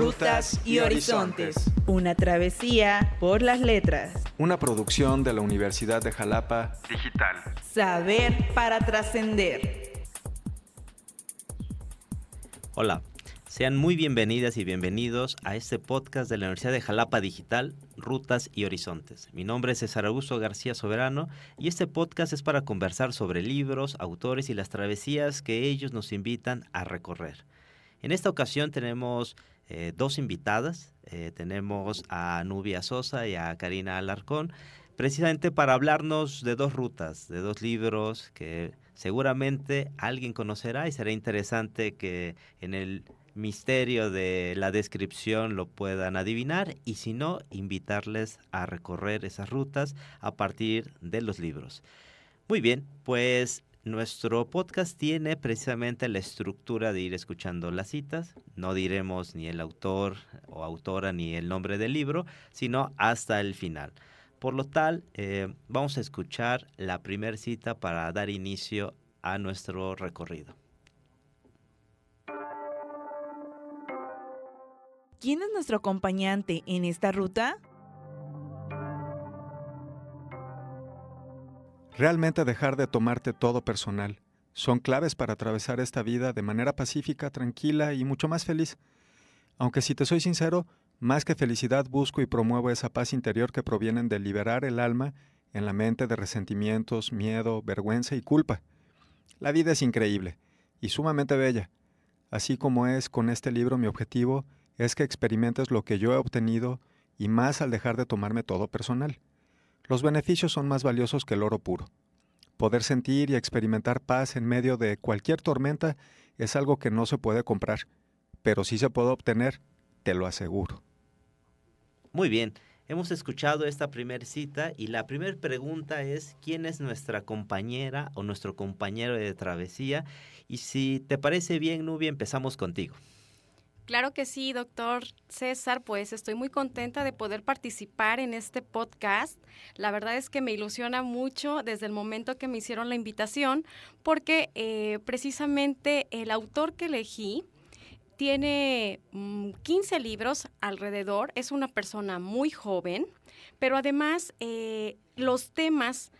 Rutas y Horizontes. Una travesía por las letras. Una producción de la Universidad de Jalapa Digital. Saber para trascender. Hola, sean muy bienvenidas y bienvenidos a este podcast de la Universidad de Jalapa Digital, Rutas y Horizontes. Mi nombre es César Augusto García Soberano y este podcast es para conversar sobre libros, autores y las travesías que ellos nos invitan a recorrer. En esta ocasión tenemos eh, dos invitadas. Eh, tenemos a Nubia Sosa y a Karina Alarcón, precisamente para hablarnos de dos rutas, de dos libros que seguramente alguien conocerá y será interesante que en el misterio de la descripción lo puedan adivinar y si no, invitarles a recorrer esas rutas a partir de los libros. Muy bien, pues nuestro podcast tiene precisamente la estructura de ir escuchando las citas. No diremos ni el autor o autora ni el nombre del libro, sino hasta el final. Por lo tal, eh, vamos a escuchar la primera cita para dar inicio a nuestro recorrido. ¿Quién es nuestro acompañante en esta ruta? Realmente dejar de tomarte todo personal son claves para atravesar esta vida de manera pacífica, tranquila y mucho más feliz. Aunque si te soy sincero, más que felicidad busco y promuevo esa paz interior que provienen de liberar el alma en la mente de resentimientos, miedo, vergüenza y culpa. La vida es increíble y sumamente bella. Así como es con este libro mi objetivo es que experimentes lo que yo he obtenido y más al dejar de tomarme todo personal. Los beneficios son más valiosos que el oro puro. Poder sentir y experimentar paz en medio de cualquier tormenta es algo que no se puede comprar, pero sí se puede obtener, te lo aseguro. Muy bien, hemos escuchado esta primera cita y la primera pregunta es quién es nuestra compañera o nuestro compañero de travesía y si te parece bien, Nubia, empezamos contigo. Claro que sí, doctor César, pues estoy muy contenta de poder participar en este podcast. La verdad es que me ilusiona mucho desde el momento que me hicieron la invitación, porque eh, precisamente el autor que elegí tiene 15 mm, libros alrededor, es una persona muy joven, pero además eh, los temas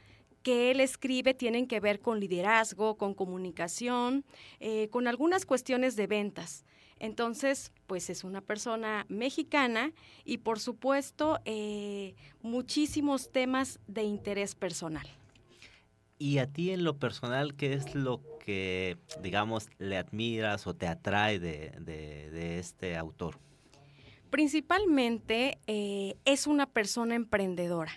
que él escribe tienen que ver con liderazgo, con comunicación, eh, con algunas cuestiones de ventas. Entonces, pues es una persona mexicana y por supuesto eh, muchísimos temas de interés personal. Y a ti en lo personal, ¿qué es lo que, digamos, le admiras o te atrae de, este autor? Principalmente eh, es una persona emprendedora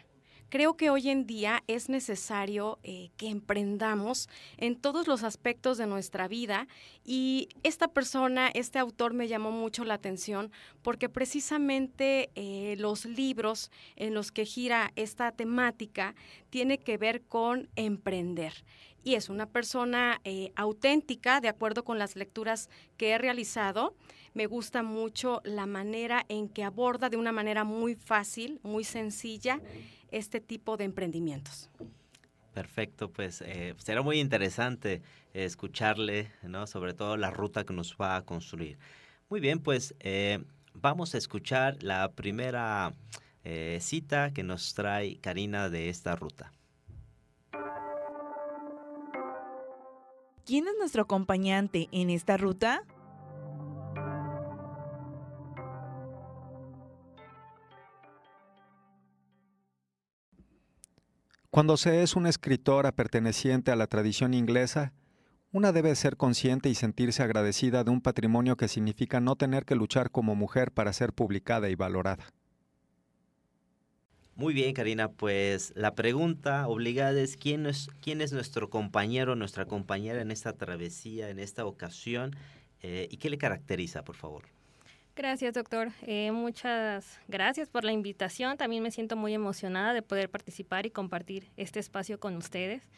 Creo que hoy en día es necesario eh, que emprendamos en todos los aspectos de nuestra vida y esta persona, este autor me llamó mucho la atención porque precisamente eh, los libros en los que gira esta temática tiene que ver con emprender y es una persona eh, auténtica, de acuerdo con las lecturas que he realizado. Me gusta mucho la manera en que aborda de una manera muy fácil, muy sencilla, este tipo de emprendimientos. Perfecto, pues eh, será muy interesante escucharle, ¿no? Sobre todo la ruta que nos va a construir. Muy bien, pues eh, vamos a escuchar la primera eh, cita que nos trae Karina de esta ruta. ¿Quién es nuestro acompañante en esta ruta? Cuando se es una escritora perteneciente a la tradición inglesa, una debe ser consciente y sentirse agradecida de un patrimonio que significa no tener que luchar como mujer para ser publicada y valorada. Muy bien, Karina, pues la pregunta obligada es ¿quién es, quién es nuestro compañero, nuestra compañera en esta travesía, en esta ocasión, eh, y qué le caracteriza, por favor. Gracias, doctor. Eh, muchas gracias por la invitación. También me siento muy emocionada de poder participar y compartir este espacio con ustedes.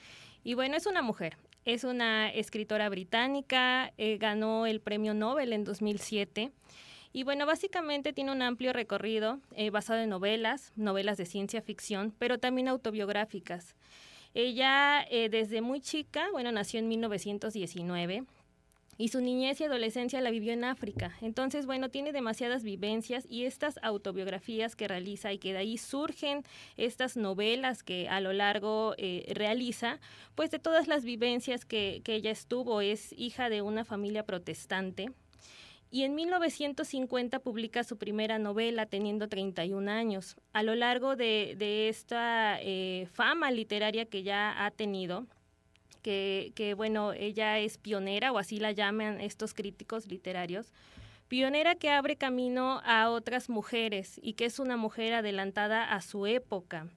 Y bueno, es una mujer, es una escritora británica, eh, ganó el premio Nobel en 2007. Y bueno, básicamente tiene un amplio recorrido eh, basado en novelas, novelas de ciencia ficción, pero también autobiográficas. Ella desde muy chica, bueno, nació en 1919 y su niñez y adolescencia la vivió en África. Entonces, bueno, tiene demasiadas vivencias y estas autobiografías que realiza y que de ahí surgen estas novelas que a lo largo eh, realiza, pues de todas las vivencias que, que ella estuvo, es hija de una familia protestante, y en 1950 publica su primera novela teniendo 31 años. A lo largo de, de esta eh, fama literaria que ya ha tenido, que, bueno, ella es pionera o así la llaman estos críticos literarios, pionera que abre camino a otras mujeres y que es una mujer adelantada a su época.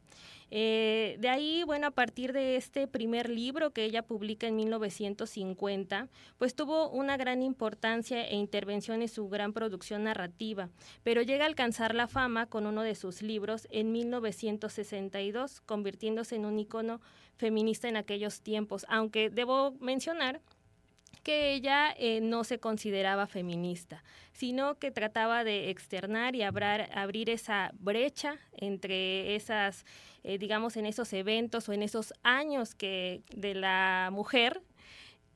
Eh, de ahí, bueno, a partir de este primer libro que ella publica en 1950, pues tuvo una gran importancia e intervención en su gran producción narrativa, pero llega a alcanzar la fama con uno de sus libros en 1962, convirtiéndose en un icono feminista en aquellos tiempos, aunque debo mencionar que ella eh, no se consideraba feminista, sino que trataba de externar y abrir esa brecha entre esas, eh, digamos, en esos eventos o en esos años que de la mujer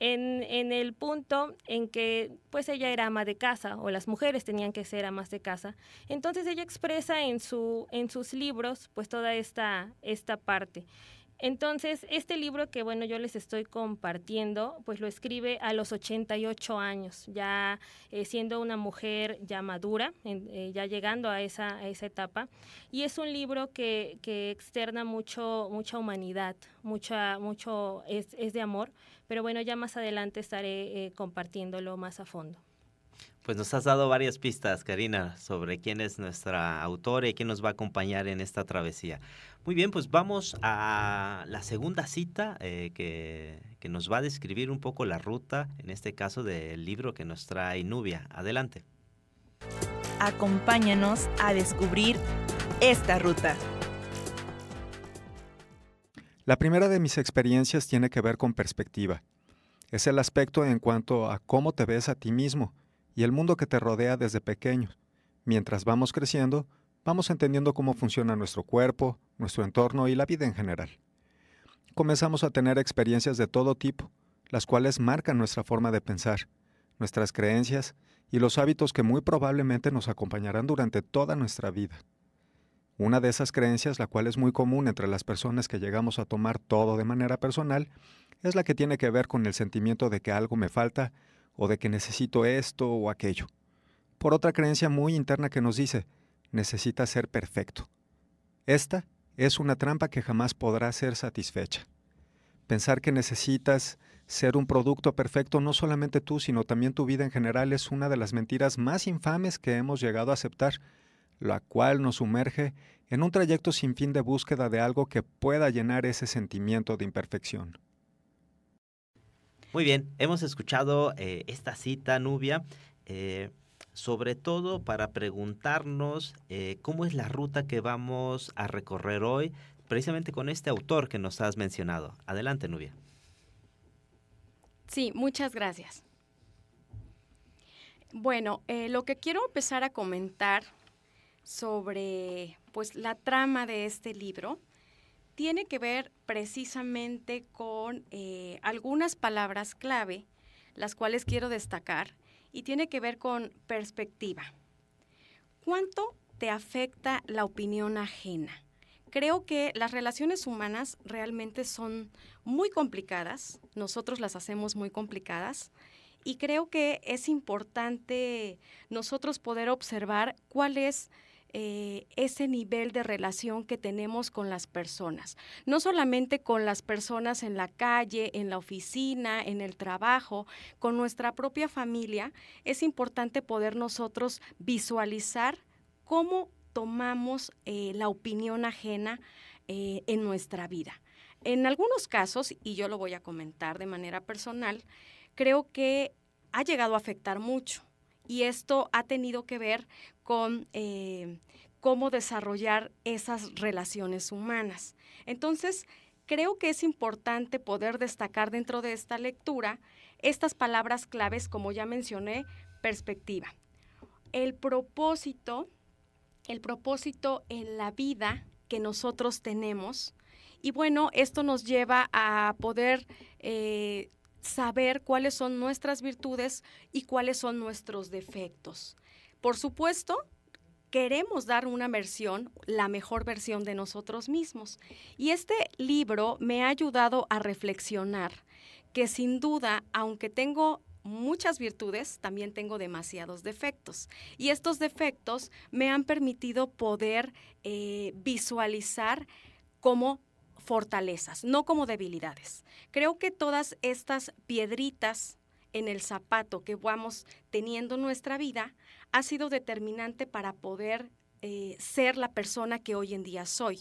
en, el punto en que pues ella era ama de casa o las mujeres tenían que ser amas de casa. Entonces ella expresa en, en sus libros pues toda esta, esta parte. Entonces, este libro que, bueno, yo les estoy compartiendo, pues lo escribe a los 88 años, ya eh, siendo una mujer ya madura, eh, ya llegando a esa, etapa. Y es un libro que, externa mucho, mucha humanidad, mucha, mucho, es, es, de amor, pero bueno, ya más adelante estaré eh, compartiéndolo más a fondo. Pues nos has dado varias pistas, Karina, sobre quién es nuestra autora y quién nos va a acompañar en esta travesía. Muy bien, pues vamos a la segunda cita eh, que, que, nos va a describir un poco la ruta, en este caso del libro que nos trae Nubia. Adelante. Acompáñanos a descubrir esta ruta. La primera de mis experiencias tiene que ver con perspectiva. Es el aspecto en cuanto a cómo te ves a ti mismo y el mundo que te rodea desde pequeño. Mientras vamos creciendo, vamos entendiendo cómo funciona nuestro cuerpo, nuestro entorno y la vida en general. Comenzamos a tener experiencias de todo tipo, las cuales marcan nuestra forma de pensar, nuestras creencias y los hábitos que muy probablemente nos acompañarán durante toda nuestra vida. Una de esas creencias, la cual es muy común entre las personas que llegamos a tomar todo de manera personal, es la que tiene que ver con el sentimiento de que algo me falta o de que necesito esto o aquello. Por otra creencia muy interna que nos dice, necesita ser perfecto. Esta es una trampa que jamás podrá ser satisfecha. Pensar que necesitas ser un producto perfecto no solamente tú, sino también tu vida en general es una de las mentiras más infames que hemos llegado a aceptar, la cual nos sumerge en un trayecto sin fin de búsqueda de algo que pueda llenar ese sentimiento de imperfección. Muy bien, hemos escuchado eh, esta cita, Nubia, eh, sobre todo para preguntarnos eh, cómo es la ruta que vamos a recorrer hoy, precisamente con este autor que nos has mencionado. Adelante, Nubia. Sí, muchas gracias. Bueno, lo que quiero empezar a comentar sobre pues la trama de este libro tiene que ver precisamente con eh, algunas palabras clave, las cuales quiero destacar, y tiene que ver con perspectiva. ¿Cuánto te afecta la opinión ajena? Creo que las relaciones humanas realmente son muy complicadas, nosotros las hacemos muy complicadas, y creo que es importante nosotros poder observar cuál es eh, ese nivel de relación que tenemos con las personas. No solamente con las personas en la calle, en la oficina, en el trabajo, con nuestra propia familia, es importante poder nosotros visualizar cómo tomamos eh, la opinión ajena eh, en nuestra vida. En algunos casos, y yo lo voy a comentar de manera personal, creo que ha llegado a afectar mucho y esto ha tenido que ver con eh, cómo desarrollar esas relaciones humanas. Entonces, creo que es importante poder destacar dentro de esta lectura estas palabras claves, como ya mencioné, perspectiva. El propósito, el propósito en la vida que nosotros tenemos. Y bueno, esto nos lleva a poder eh, saber cuáles son nuestras virtudes y cuáles son nuestros defectos. Por supuesto, queremos dar una versión, la mejor versión de nosotros mismos. Y este libro me ha ayudado a reflexionar que sin duda, aunque tengo muchas virtudes, también tengo demasiados defectos. Y estos defectos me han permitido poder eh, visualizar como fortalezas, no como debilidades. Creo que todas estas piedritas en el zapato que vamos teniendo en nuestra vida ha sido determinante para poder eh, ser la persona que hoy en día soy.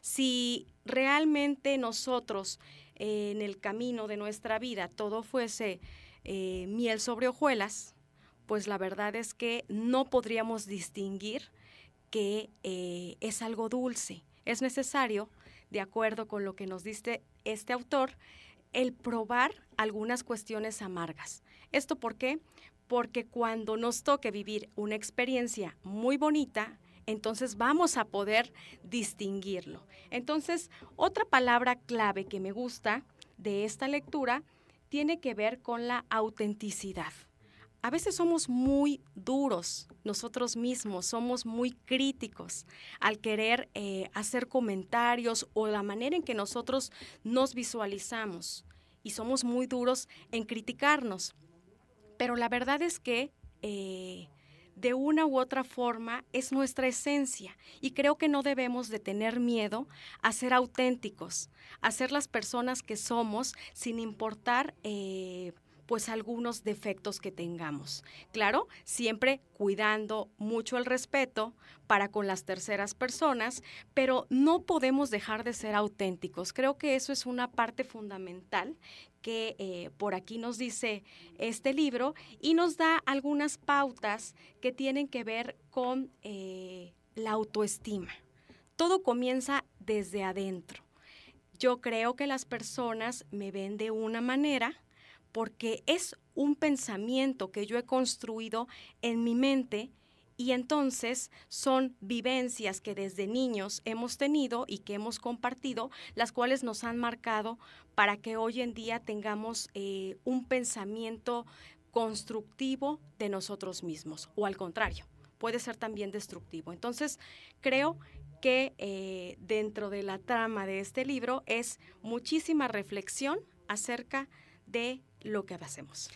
Si realmente nosotros eh, en el camino de nuestra vida todo fuese eh, miel sobre hojuelas, pues la verdad es que no podríamos distinguir que es algo dulce. Es necesario, de acuerdo con lo que nos dice este autor, el probar algunas cuestiones amargas. ¿Esto por qué? Porque cuando nos toque vivir una experiencia muy bonita, entonces vamos a poder distinguirlo. Entonces, otra palabra clave que me gusta de esta lectura tiene que ver con la autenticidad. A veces somos muy duros nosotros mismos, somos muy críticos al querer eh, hacer comentarios o la manera en que nosotros nos visualizamos y somos muy duros en criticarnos. Pero la verdad es que eh, de una u otra forma es nuestra esencia y creo que no debemos de tener miedo a ser auténticos, a ser las personas que somos sin importar... Eh, pues algunos defectos que tengamos. Claro, siempre cuidando mucho el respeto para con las terceras personas, pero no podemos dejar de ser auténticos. Creo que eso es una parte fundamental que eh, por aquí nos dice este libro y nos da algunas pautas que tienen que ver con eh, la autoestima. Todo comienza desde adentro. Yo creo que las personas me ven de una manera, porque es un pensamiento que yo he construido en mi mente y entonces son vivencias que desde niños hemos tenido y que hemos compartido, las cuales nos han marcado para que hoy en día tengamos eh, un pensamiento constructivo de nosotros mismos o al contrario, puede ser también destructivo. Entonces, creo que eh, dentro de la trama de este libro es muchísima reflexión acerca de lo que hacemos.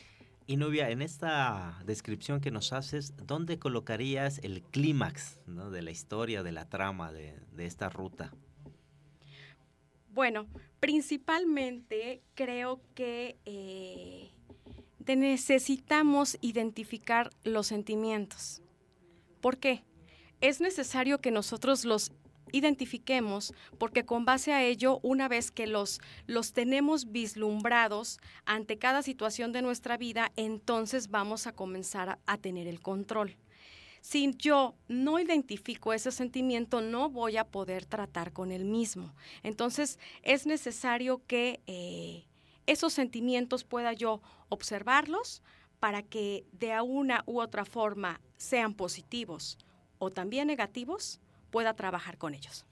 Y Nubia, en esta descripción que nos haces, ¿dónde colocarías el clímax de la historia, de la trama de, esta ruta? Bueno, principalmente creo que eh, necesitamos identificar los sentimientos. ¿Por qué? Es necesario que nosotros los identifiquemos, porque con base a ello, una vez que los, los tenemos vislumbrados ante cada situación de nuestra vida, entonces vamos a comenzar a, tener el control. Si yo no identifico ese sentimiento, no voy a poder tratar con el mismo. Entonces, es necesario que eh, esos sentimientos pueda yo observarlos para que de una u otra forma sean positivos o también negativos, pueda trabajar con ellos.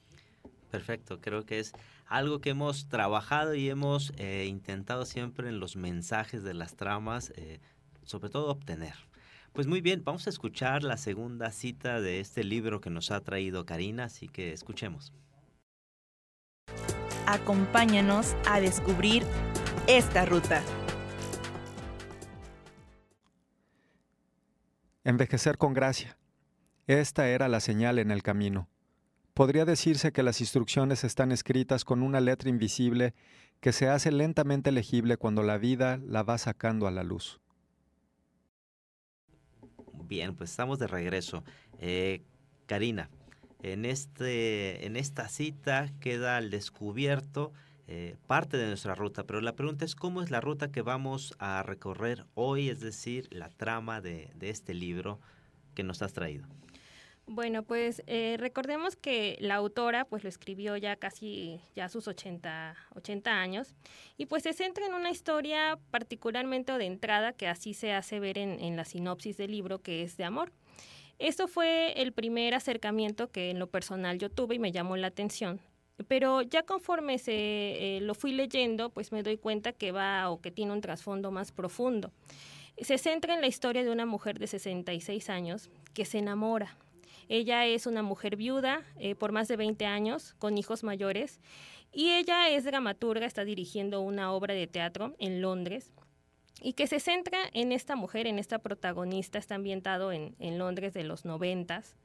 Perfecto, creo que es algo que hemos trabajado y hemos eh, intentado siempre en los mensajes de las tramas, eh, sobre todo obtener. Pues muy bien, vamos a escuchar la segunda cita de este libro que nos ha traído Karina, así que escuchemos. Acompáñanos a descubrir esta ruta. Envejecer con gracia. Esta era la señal en el camino. Podría decirse que las instrucciones están escritas con una letra invisible que se hace lentamente legible cuando la vida la va sacando a la luz. Bien, pues estamos de regreso. Eh, Karina, en, este, en esta cita queda al descubierto eh, parte de nuestra ruta, pero la pregunta es cómo es la ruta que vamos a recorrer hoy, es decir, la trama de, de este libro que nos has traído. Bueno, pues eh, recordemos que la autora pues lo escribió ya casi ya sus 80, 80 años y pues se centra en una historia particularmente de entrada que así se hace ver en, la sinopsis del libro que es de amor. Esto fue el primer acercamiento que en lo personal yo tuve y me llamó la atención pero ya conforme se lo fui leyendo, pues me doy cuenta que va o que tiene un trasfondo más profundo. Se centra en la historia de una mujer de 66 años que se enamora. Ella es una mujer viuda por más de 20 años, con hijos mayores, y ella es dramaturga, está dirigiendo una obra de teatro en Londres y que se centra en esta mujer, en esta protagonista, está ambientado en, Londres de los noventas,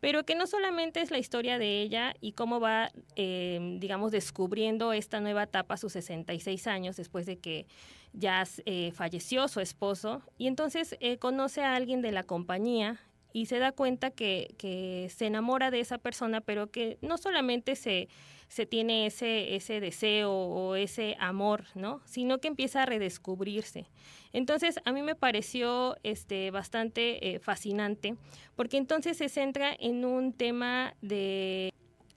pero que no solamente es la historia de ella y cómo va, em, digamos, descubriendo esta nueva etapa a sus 66 años después de que ya eh, falleció su esposo, y entonces eh, conoce a alguien de la compañía y se da cuenta que, que se enamora de esa persona, pero que no solamente se se tiene ese, ese deseo o ese amor, ¿no? Sino que empieza a redescubrirse. Entonces, a mí me pareció este, bastante eh, fascinante, porque entonces se centra en un tema de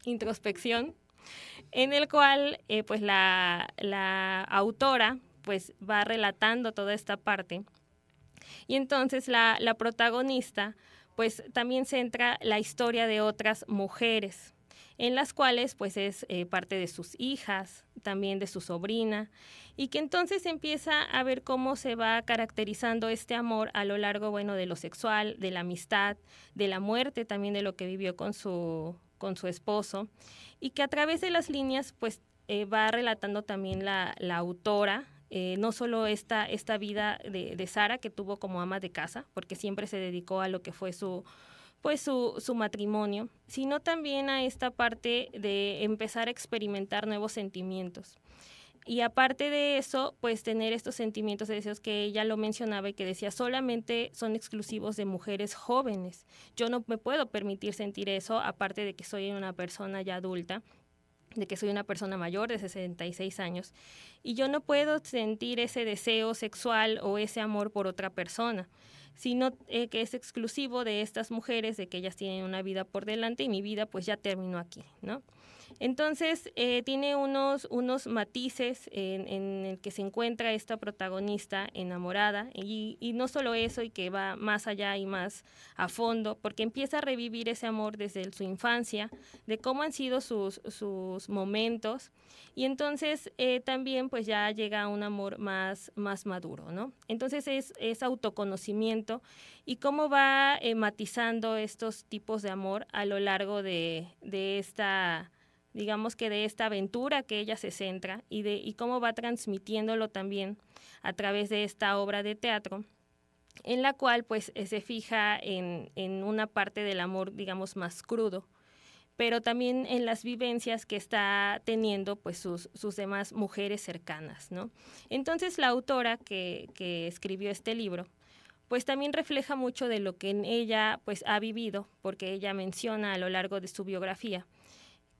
introspección, en el cual, eh, pues, la, la autora, pues, va relatando toda esta parte. Y entonces la, la protagonista, pues, también centra la historia de otras mujeres en las cuales pues es eh, parte de sus hijas, también de su sobrina, y que entonces empieza a ver cómo se va caracterizando este amor a lo largo, bueno, de lo sexual, de la amistad, de la muerte también de lo que vivió con su, con su esposo, y que a través de las líneas pues eh, va relatando también la, la autora, eh, no solo esta, esta vida de, Sara que tuvo como ama de casa, porque siempre se dedicó a lo que fue su, pues su, su, matrimonio, sino también a esta parte de empezar a experimentar nuevos sentimientos. Y aparte de eso, pues tener estos sentimientos de deseos que ella lo mencionaba y que decía solamente son exclusivos de mujeres jóvenes. Yo no me puedo permitir sentir eso, aparte de que soy una persona ya adulta, de que soy una persona mayor de 66 años, y yo no puedo sentir ese deseo sexual o ese amor por otra persona sino eh, que es exclusivo de estas mujeres, de que ellas tienen una vida por delante y mi vida pues ya terminó aquí, ¿no? Entonces, eh, tiene unos, unos matices en, el que se encuentra esta protagonista enamorada y, y, no solo eso, y que va más allá y más a fondo, porque empieza a revivir ese amor desde su infancia, de cómo han sido sus, sus momentos, y entonces eh, también pues ya llega a un amor más, más maduro, ¿no? Entonces es, es autoconocimiento y cómo va eh, matizando estos tipos de amor a lo largo de, de esta digamos que de esta aventura que ella se centra y de y cómo va transmitiéndolo también a través de esta obra de teatro en la cual pues eh, se fija en, en una parte del amor digamos más crudo pero también en las vivencias que está teniendo pues sus, sus demás mujeres cercanas, ¿no? Entonces la autora que, que escribió este libro pues también refleja mucho de lo que en ella pues ha vivido, porque ella menciona a lo largo de su biografía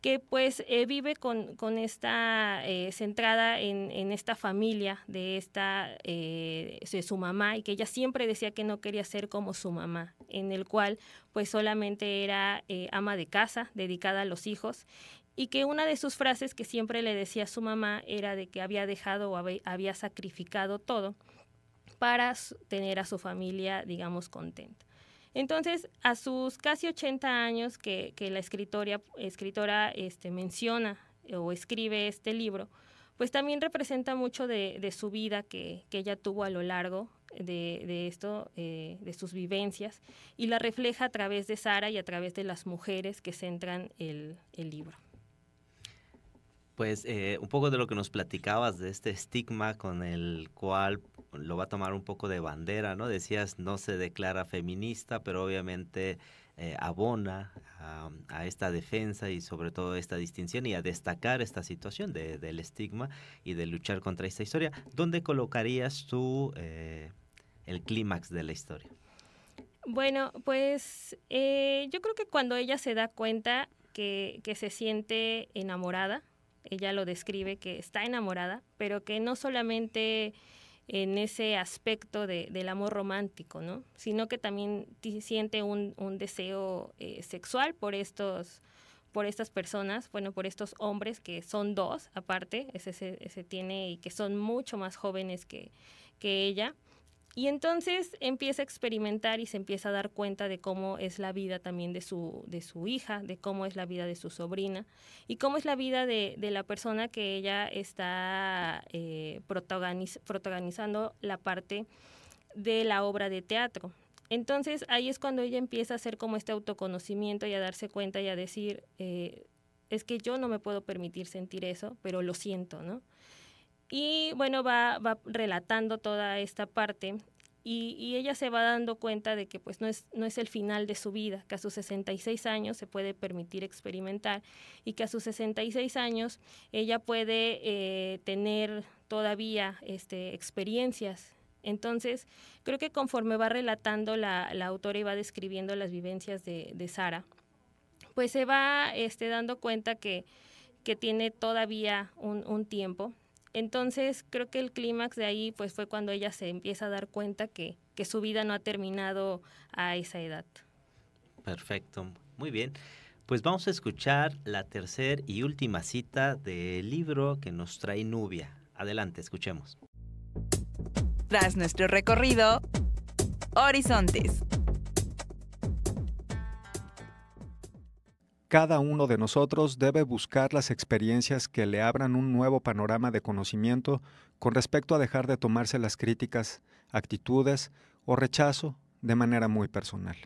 que pues eh, vive con, con esta eh, centrada en, en, esta familia de esta eh, su mamá y que ella siempre decía que no quería ser como su mamá en el cual pues solamente era ama de casa dedicada a los hijos y que una de sus frases que siempre le decía a su mamá era de que había dejado o había sacrificado todo para tener a su familia digamos contenta entonces, a sus casi 80 años que, la escritora, este, menciona o escribe este libro, pues también representa mucho de, su vida que, ella tuvo a lo largo de, esto, eh, de sus vivencias, y la refleja a través de Sara y a través de las mujeres que centran el libro. Pues eh, un poco de lo que nos platicabas de este estigma con el cual lo va a tomar un poco de bandera, ¿no? Decías no se declara feminista, pero obviamente eh, abona a, esta defensa y sobre todo esta distinción y a destacar esta situación de, del estigma y de luchar contra esta historia. ¿Dónde colocarías tú eh, el clímax de la historia? Bueno, pues yo creo que cuando ella se da cuenta que se siente enamorada, ella lo describe que está enamorada, pero que no solamente en ese aspecto de, del amor romántico, ¿no? sino que también siente un, un deseo eh, sexual por estos por estas personas, bueno, por estos hombres que son dos, aparte, ese, ese, tiene y que son mucho más jóvenes que, que ella, Y entonces empieza a experimentar y se empieza a dar cuenta de cómo es la vida también de su, de su hija, de cómo es la vida de su sobrina y cómo es la vida de, de la persona que ella está eh, protagoniz, protagonizando la parte de la obra de teatro. Entonces ahí es cuando ella empieza a hacer como este autoconocimiento y a darse cuenta y a decir, eh, es que yo no me puedo permitir sentir eso, pero lo siento, ¿no? Y bueno, va, relatando toda esta parte y, ella se va dando cuenta de que pues no es, no es el final de su vida, que a sus 66 años se puede permitir experimentar y que a sus 66 años ella puede eh, tener todavía este, experiencias. Entonces, creo que conforme va relatando la, la autora y va describiendo las vivencias de, Sara, pues se va este, dando cuenta que, que tiene todavía un tiempo entonces creo que el clímax de ahí pues fue cuando ella se empieza a dar cuenta que, que su vida no ha terminado a esa edad. Perfecto, muy bien. Pues vamos a escuchar la tercera y última cita del libro que nos trae Nubia. Adelante, escuchemos. Tras nuestro recorrido, Horizontes. Cada uno de nosotros debe buscar las experiencias que le abran un nuevo panorama de conocimiento con respecto a dejar de tomarse las críticas, actitudes o rechazo de manera muy personal.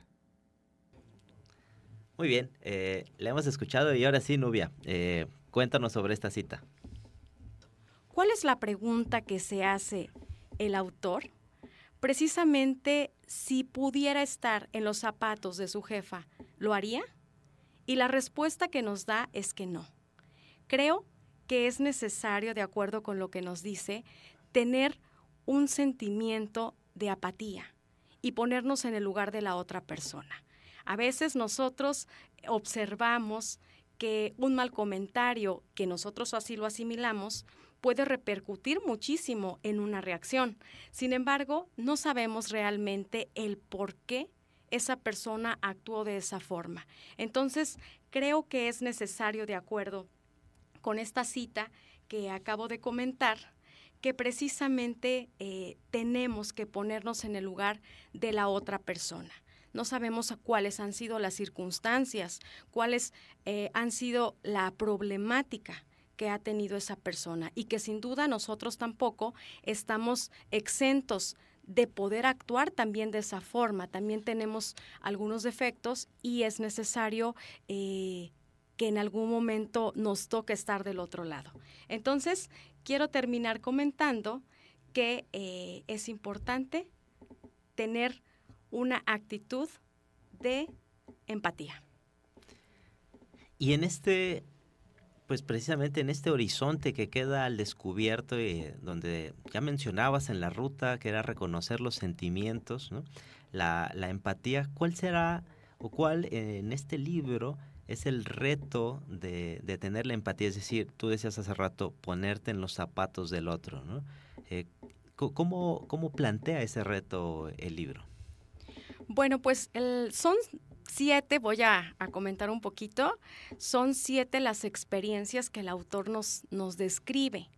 Muy bien, eh, le hemos escuchado y ahora sí, Nubia, eh, cuéntanos sobre esta cita. ¿Cuál es la pregunta que se hace el autor? Precisamente si pudiera estar en los zapatos de su jefa, ¿lo haría? Y la respuesta que nos da es que no. Creo que es necesario, de acuerdo con lo que nos dice, tener un sentimiento de apatía y ponernos en el lugar de la otra persona. A veces nosotros observamos que un mal comentario, que nosotros así lo asimilamos, puede repercutir muchísimo en una reacción. Sin embargo, no sabemos realmente el por qué esa persona actuó de esa forma. Entonces, creo que es necesario, de acuerdo con esta cita que acabo de comentar, que precisamente eh, tenemos que ponernos en el lugar de la otra persona. No sabemos cuáles han sido las circunstancias, cuáles eh, han sido la problemática que ha tenido esa persona y que sin duda nosotros tampoco estamos exentos de poder actuar también de esa forma. También tenemos algunos defectos y es necesario eh, que en algún momento nos toque estar del otro lado. Entonces, quiero terminar comentando que eh, es importante tener una actitud de empatía. Y en este pues precisamente en este horizonte que queda al descubierto, y donde ya mencionabas en la ruta, que era reconocer los sentimientos, ¿no? la, empatía, ¿cuál será o cuál eh, en este libro es el reto de, de, tener la empatía? Es decir, tú decías hace rato, ponerte en los zapatos del otro. ¿no? Eh, ¿cómo, ¿Cómo plantea ese reto el libro? Bueno, pues el, son siete, voy a, comentar un poquito, son siete las experiencias que el autor nos, nos describe,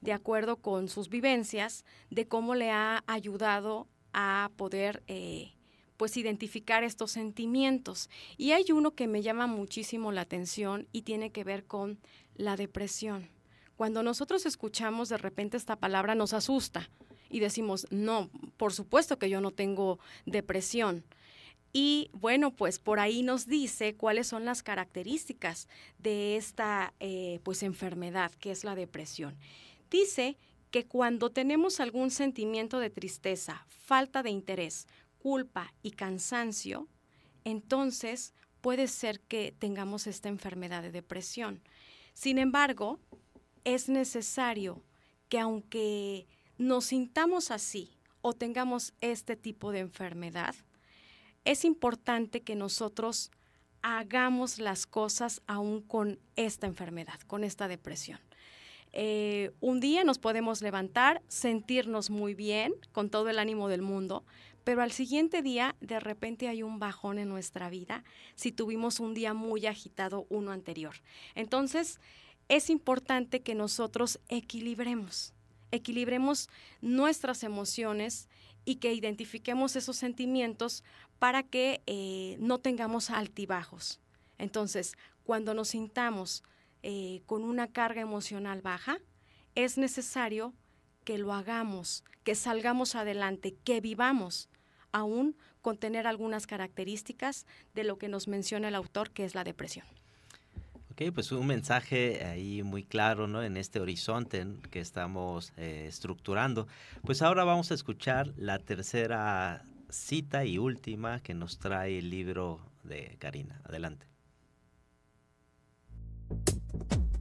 de acuerdo con sus vivencias, de cómo le ha ayudado a poder eh, pues identificar estos sentimientos. Y hay uno que me llama muchísimo la atención y tiene que ver con la depresión. Cuando nosotros escuchamos de repente esta palabra nos asusta y decimos, no, por supuesto que yo no tengo depresión. Y bueno, pues por ahí nos dice cuáles son las características de esta eh, pues enfermedad que es la depresión. Dice que cuando tenemos algún sentimiento de tristeza, falta de interés, culpa y cansancio, entonces puede ser que tengamos esta enfermedad de depresión. Sin embargo, es necesario que aunque nos sintamos así o tengamos este tipo de enfermedad, es importante que nosotros hagamos las cosas aún con esta enfermedad, con esta depresión. Eh, un día nos podemos levantar, sentirnos muy bien, con todo el ánimo del mundo, pero al siguiente día de repente hay un bajón en nuestra vida si tuvimos un día muy agitado uno anterior. Entonces, es importante que nosotros equilibremos equilibremos nuestras emociones y que identifiquemos esos sentimientos para que eh, no tengamos altibajos. Entonces, cuando nos sintamos eh, con una carga emocional baja, es necesario que lo hagamos, que salgamos adelante, que vivamos, aún con tener algunas características de lo que nos menciona el autor, que es la depresión. Ok, pues un mensaje ahí muy claro, ¿no? En este horizonte que estamos eh, estructurando. Pues ahora vamos a escuchar la tercera cita y última que nos trae el libro de Karina. Adelante.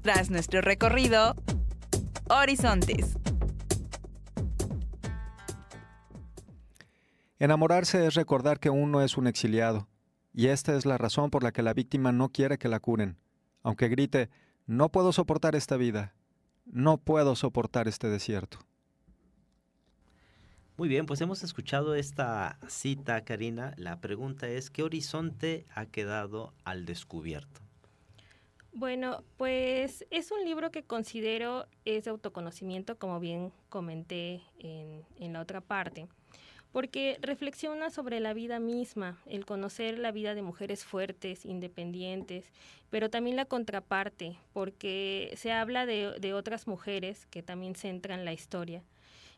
Tras nuestro recorrido, Horizontes. Enamorarse es recordar que uno es un exiliado, y esta es la razón por la que la víctima no quiere que la curen aunque grite, no puedo soportar esta vida, no puedo soportar este desierto. Muy bien, pues hemos escuchado esta cita, Karina. La pregunta es, ¿qué horizonte ha quedado al descubierto? Bueno, pues es un libro que considero es de autoconocimiento, como bien comenté en, en la otra parte porque reflexiona sobre la vida misma, el conocer la vida de mujeres fuertes, independientes, pero también la contraparte, porque se habla de, otras mujeres que también centran la historia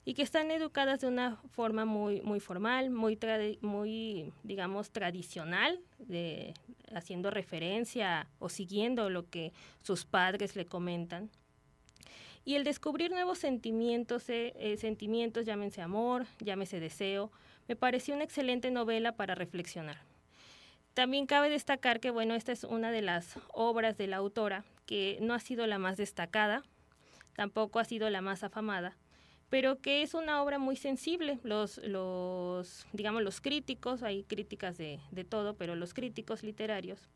y que están educadas de una forma muy, formal, muy, muy digamos, tradicional, de, haciendo referencia o siguiendo lo que sus padres le comentan y el descubrir nuevos sentimientos, eh, eh, sentimientos, llámense amor, llámese deseo, me pareció una excelente novela para reflexionar. También cabe destacar que, bueno, esta es una de las obras de la autora que no ha sido la más destacada, tampoco ha sido la más afamada, pero que es una obra muy sensible. Los, los digamos, los críticos, hay críticas de, de todo, pero los críticos literarios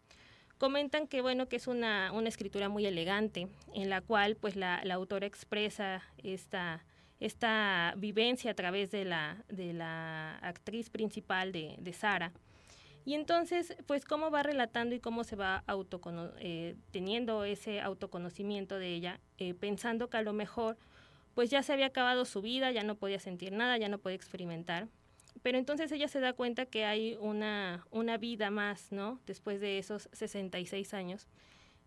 Comentan que bueno que es una, una escritura muy elegante, en la cual pues la, autora expresa esta, esta vivencia a través de la, de la actriz principal de, de Sara. Y entonces, pues cómo va relatando y cómo se va eh, teniendo ese autoconocimiento de ella, eh, pensando que a lo mejor pues ya se había acabado su vida, ya no podía sentir nada, ya no podía experimentar. Pero entonces ella se da cuenta que hay una, una vida más, ¿no? Después de esos 66 años.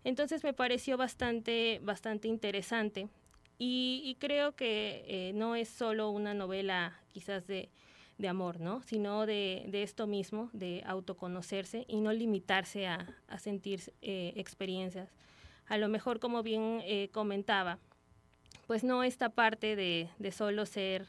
Entonces me pareció bastante, bastante interesante y, creo que eh, no es solo una novela quizás de, de amor, ¿no? Sino de, de, esto mismo, de autoconocerse y no limitarse a, a sentir eh, experiencias. A lo mejor, como bien eh, comentaba, pues no esta parte de, de solo ser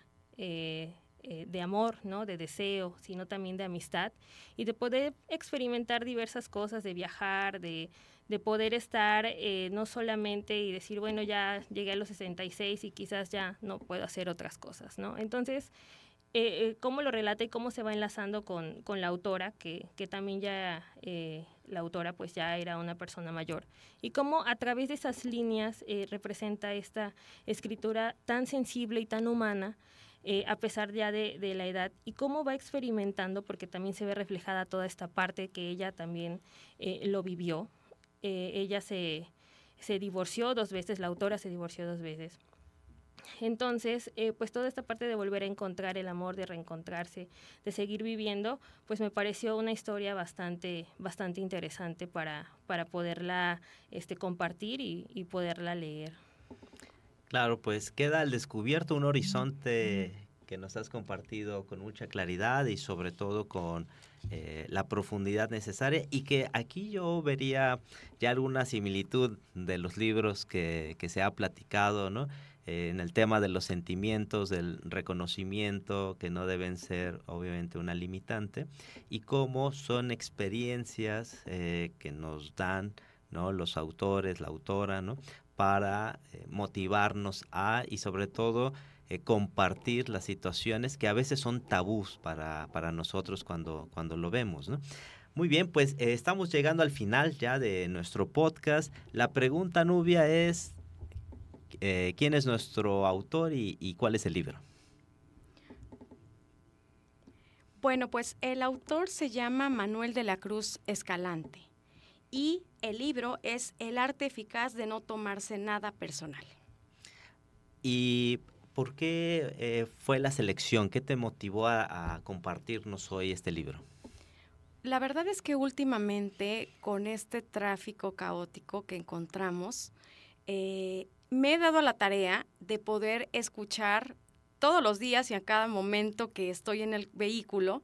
eh, de amor, ¿no? de deseo, sino también de amistad y de poder experimentar diversas cosas, de viajar, de, de poder estar eh, no solamente y decir, bueno, ya llegué a los 66 y quizás ya no puedo hacer otras cosas, ¿no? Entonces, eh, cómo lo relata y cómo se va enlazando con, con la autora, que, que también ya la autora pues ya era una persona mayor, y cómo a través de esas líneas representa esta escritura tan sensible y tan humana, eh, a pesar ya de, la edad, y cómo va experimentando, porque también se ve reflejada toda esta parte que ella también eh, lo vivió. Eh, ella se, se divorció dos veces, la autora se divorció dos veces. Entonces, pues toda esta parte de volver a encontrar el amor, de reencontrarse, de seguir viviendo, pues me pareció una historia bastante, bastante interesante para, para poderla este, compartir y, y poderla leer. Claro, pues queda al descubierto un horizonte que nos has compartido con mucha claridad y sobre todo con eh, la profundidad necesaria y que aquí yo vería ya alguna similitud de los libros que, que se ha platicado, ¿no? Eh, en el tema de los sentimientos, del reconocimiento, que no deben ser obviamente una limitante, y cómo son experiencias eh, que nos dan ¿no? los autores, la autora, ¿no? Para eh, motivarnos a y sobre todo eh, compartir las situaciones que a veces son tabús para, para nosotros cuando, cuando lo vemos. ¿no? Muy bien, pues eh, estamos llegando al final ya de nuestro podcast. La pregunta, Nubia, es ¿quién es nuestro autor y, y cuál es el libro? Bueno, pues el autor se llama Manuel de la Cruz Escalante y el libro es El arte eficaz de no tomarse nada personal. Y ¿por qué eh, fue la selección? ¿Qué te motivó a, compartirnos hoy este libro? La verdad es que últimamente con este tráfico caótico que encontramos, eh, me he dado la tarea de poder escuchar todos los días y a cada momento que estoy en el vehículo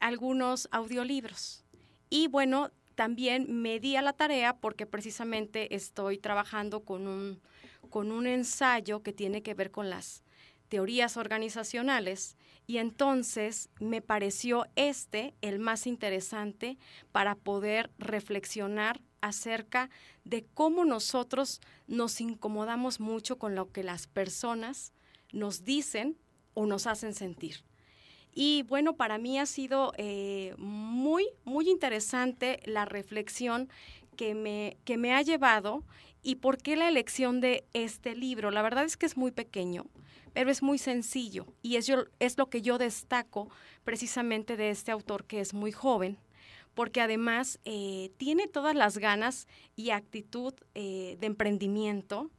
algunos audiolibros. Y bueno, también me di a la tarea porque precisamente estoy trabajando con un, con un ensayo que tiene que ver con las teorías organizacionales y entonces me pareció este el más interesante para poder reflexionar acerca de cómo nosotros nos incomodamos mucho con lo que las personas nos dicen o nos hacen sentir. Y bueno, para mí ha sido eh, muy, muy interesante la reflexión que me, que me ha llevado y por qué la elección de este libro. La verdad es que es muy pequeño, pero es muy sencillo y es, es lo que yo destaco precisamente de este autor que es muy joven porque además eh, tiene todas las ganas y actitud eh, de emprendimiento,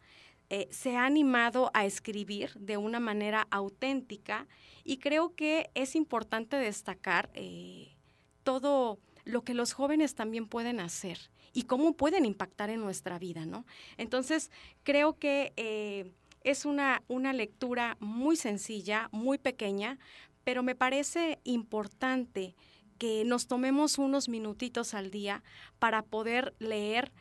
eh, se ha animado a escribir de una manera auténtica y creo que es importante destacar todo lo que los jóvenes también pueden hacer y cómo pueden impactar en nuestra vida, ¿no? Entonces, creo que es una, una lectura muy sencilla, muy pequeña, pero me parece importante que nos tomemos unos minutitos al día para poder leer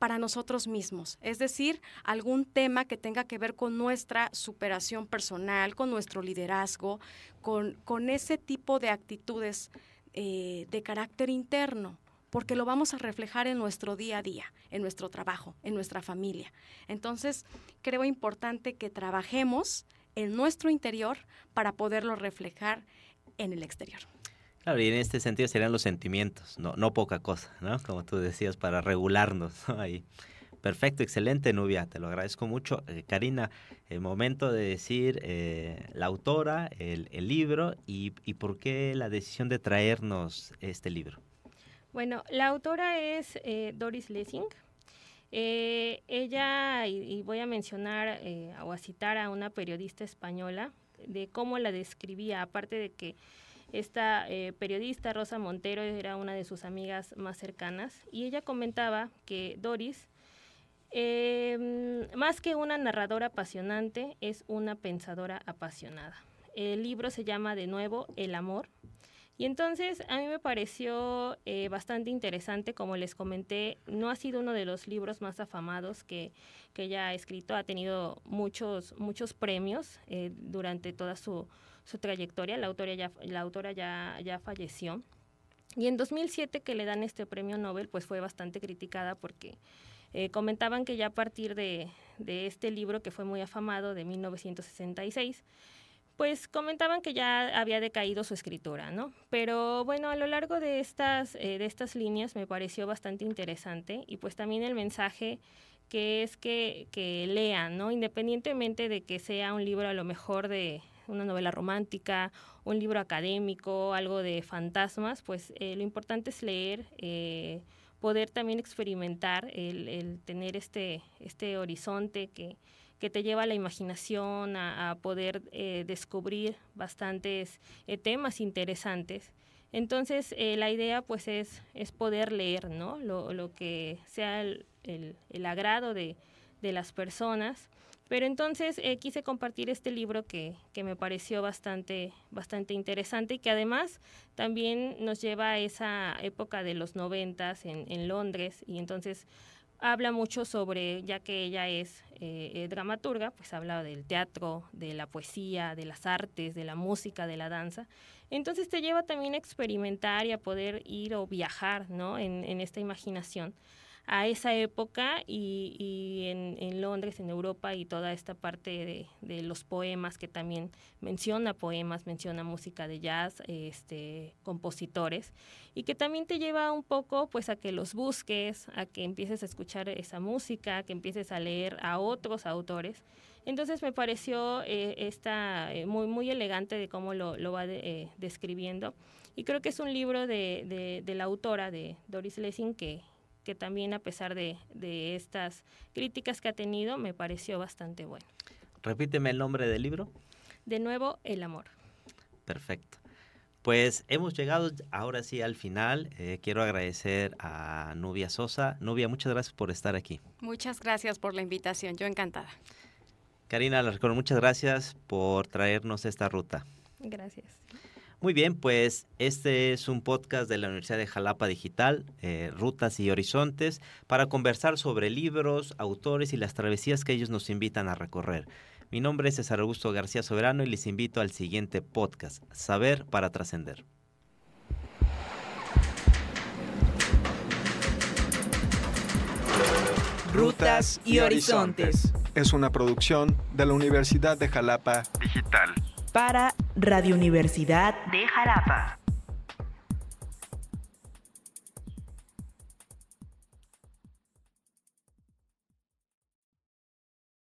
para nosotros mismos, es decir, algún tema que tenga que ver con nuestra superación personal, con nuestro liderazgo, con, con ese tipo de actitudes eh, de carácter interno, porque lo vamos a reflejar en nuestro día a día, en nuestro trabajo, en nuestra familia. Entonces, creo importante que trabajemos en nuestro interior para poderlo reflejar en el exterior. Claro, y en este sentido serían los sentimientos, no, no poca cosa, ¿no? Como tú decías, para regularnos ahí. Perfecto, excelente, Nubia, te lo agradezco mucho. Eh, Karina, el momento de decir eh, la autora, el, libro y, por qué la decisión de traernos este libro. Bueno, la autora es eh, Doris Lessing. ella, y, voy a mencionar o a citar a una periodista española, de cómo la describía, aparte de que esta eh, periodista, Rosa Montero, era una de sus amigas más cercanas y ella comentaba que Doris, em, más que una narradora apasionante, es una pensadora apasionada. El libro se llama de nuevo El amor. Y entonces a mí me pareció eh, bastante interesante, como les comenté, no ha sido uno de los libros más afamados que, que ella ha escrito, ha tenido muchos, muchos premios eh, durante toda su, su trayectoria. La autora ya, la autora ya, ya falleció. Y en 2007 que le dan este premio Nobel, pues fue bastante criticada porque eh, comentaban que ya a partir de, de, este libro, que fue muy afamado, de 1966, pues comentaban que ya había decaído su escritura, ¿no? Pero bueno, a lo largo de estas, eh, de estas líneas me pareció bastante interesante y pues también el mensaje que es que, que lean, ¿no? Independientemente de que sea un libro a lo mejor de, una novela romántica, un libro académico, algo de fantasmas, pues eh, lo importante es leer, eh, poder también experimentar, el, tener este, este horizonte que, que te lleva a la imaginación, a, poder eh, descubrir bastantes temas interesantes. Entonces, la idea pues es, es poder leer, ¿no? Lo, lo que sea el, el, el agrado de, de las personas pero entonces eh, quise compartir este libro que, que, me pareció bastante, bastante interesante y que además también nos lleva a esa época de los noventas en, en Londres y entonces habla mucho sobre, ya que ella es eh, eh, dramaturga, pues habla del teatro, de la poesía, de las artes, de la música, de la danza. Entonces te lleva también a experimentar y a poder ir o viajar ¿no? en, en esta imaginación a esa época y, en, Londres, en Europa y toda esta parte de, los poemas que también menciona poemas, menciona música de jazz, este, compositores y que también te lleva un poco pues a que los busques, a que empieces a escuchar esa música, que empieces a leer a otros autores. Entonces me pareció eh, esta eh, muy muy elegante de cómo lo, va eh, describiendo y creo que es un libro de, de la autora de Doris Lessing que, que también a pesar de, estas críticas que ha tenido, me pareció bastante bueno. Repíteme el nombre del libro. De nuevo, el amor. Perfecto. Pues hemos llegado ahora sí al final. Eh, quiero agradecer a Nubia Sosa. Nubia, muchas gracias por estar aquí. Muchas gracias por la invitación, yo encantada. Karina Alarcón, muchas gracias por traernos esta ruta. Gracias. Muy bien, pues este es un podcast de la Universidad de Jalapa Digital, eh, Rutas y Horizontes, para conversar sobre libros, autores y las travesías que ellos nos invitan a recorrer. Mi nombre es César Augusto García Soberano y les invito al siguiente podcast, Saber para Trascender. Rutas y Horizontes. Es una producción de la Universidad de Jalapa Digital. Para Radio Universidad De Jalapa.